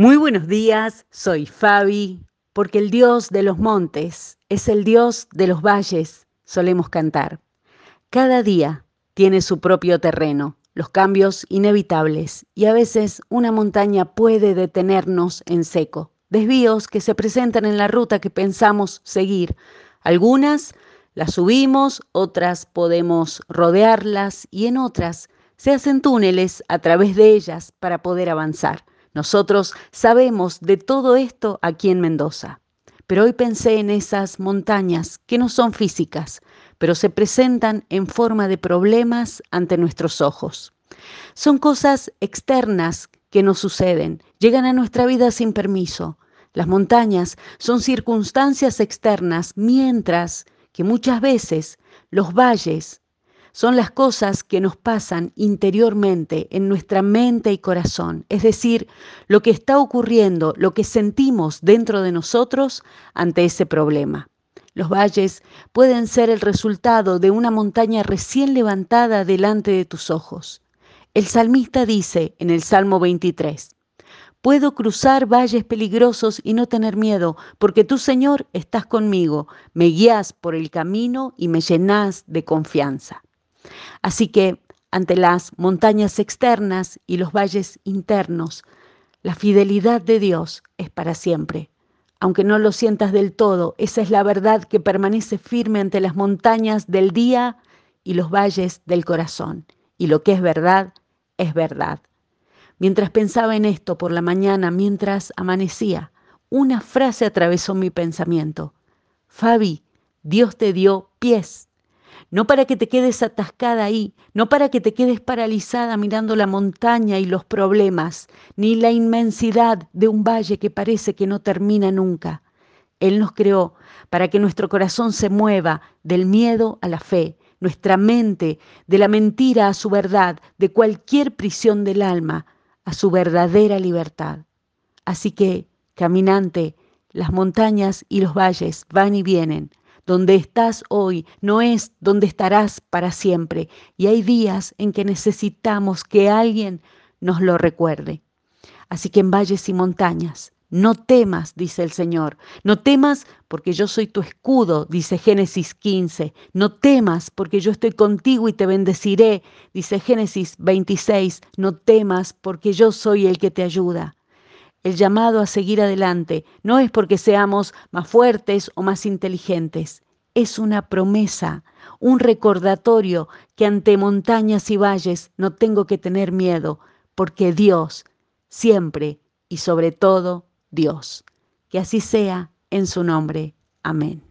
Muy buenos días, soy Fabi, porque el Dios de los montes es el Dios de los valles, solemos cantar. Cada día tiene su propio terreno, los cambios inevitables, y a veces una montaña puede detenernos en seco, desvíos que se presentan en la ruta que pensamos seguir. Algunas las subimos, otras podemos rodearlas y en otras se hacen túneles a través de ellas para poder avanzar. Nosotros sabemos de todo esto aquí en Mendoza, pero hoy pensé en esas montañas que no son físicas, pero se presentan en forma de problemas ante nuestros ojos. Son cosas externas que nos suceden, llegan a nuestra vida sin permiso. Las montañas son circunstancias externas, mientras que muchas veces los valles son las cosas que nos pasan interiormente en nuestra mente y corazón, es decir, lo que está ocurriendo, lo que sentimos dentro de nosotros ante ese problema. Los valles pueden ser el resultado de una montaña recién levantada delante de tus ojos. El salmista dice en el Salmo 23, Puedo cruzar valles peligrosos y no tener miedo, porque tú, Señor, estás conmigo, me guías por el camino y me llenas de confianza. Así que ante las montañas externas y los valles internos, la fidelidad de Dios es para siempre. Aunque no lo sientas del todo, esa es la verdad que permanece firme ante las montañas del día y los valles del corazón. Y lo que es verdad, es verdad. Mientras pensaba en esto por la mañana, mientras amanecía, una frase atravesó mi pensamiento. Fabi, Dios te dio pies no para que te quedes atascada ahí, no para que te quedes paralizada mirando la montaña y los problemas, ni la inmensidad de un valle que parece que no termina nunca. Él nos creó para que nuestro corazón se mueva del miedo a la fe, nuestra mente de la mentira a su verdad, de cualquier prisión del alma a su verdadera libertad. Así que, caminante, las montañas y los valles van y vienen, donde estás hoy no es donde estarás para siempre. Y hay días en que necesitamos que alguien nos lo recuerde. Así que en valles y montañas, no temas, dice el Señor. No temas porque yo soy tu escudo, dice Génesis 15. No temas porque yo estoy contigo y te bendeciré, dice Génesis 26. No temas porque yo soy el que te ayuda. El llamado a seguir adelante no es porque seamos más fuertes o más inteligentes, es una promesa, un recordatorio que ante montañas y valles no tengo que tener miedo, porque Dios, siempre y sobre todo Dios. Que así sea en su nombre. Amén.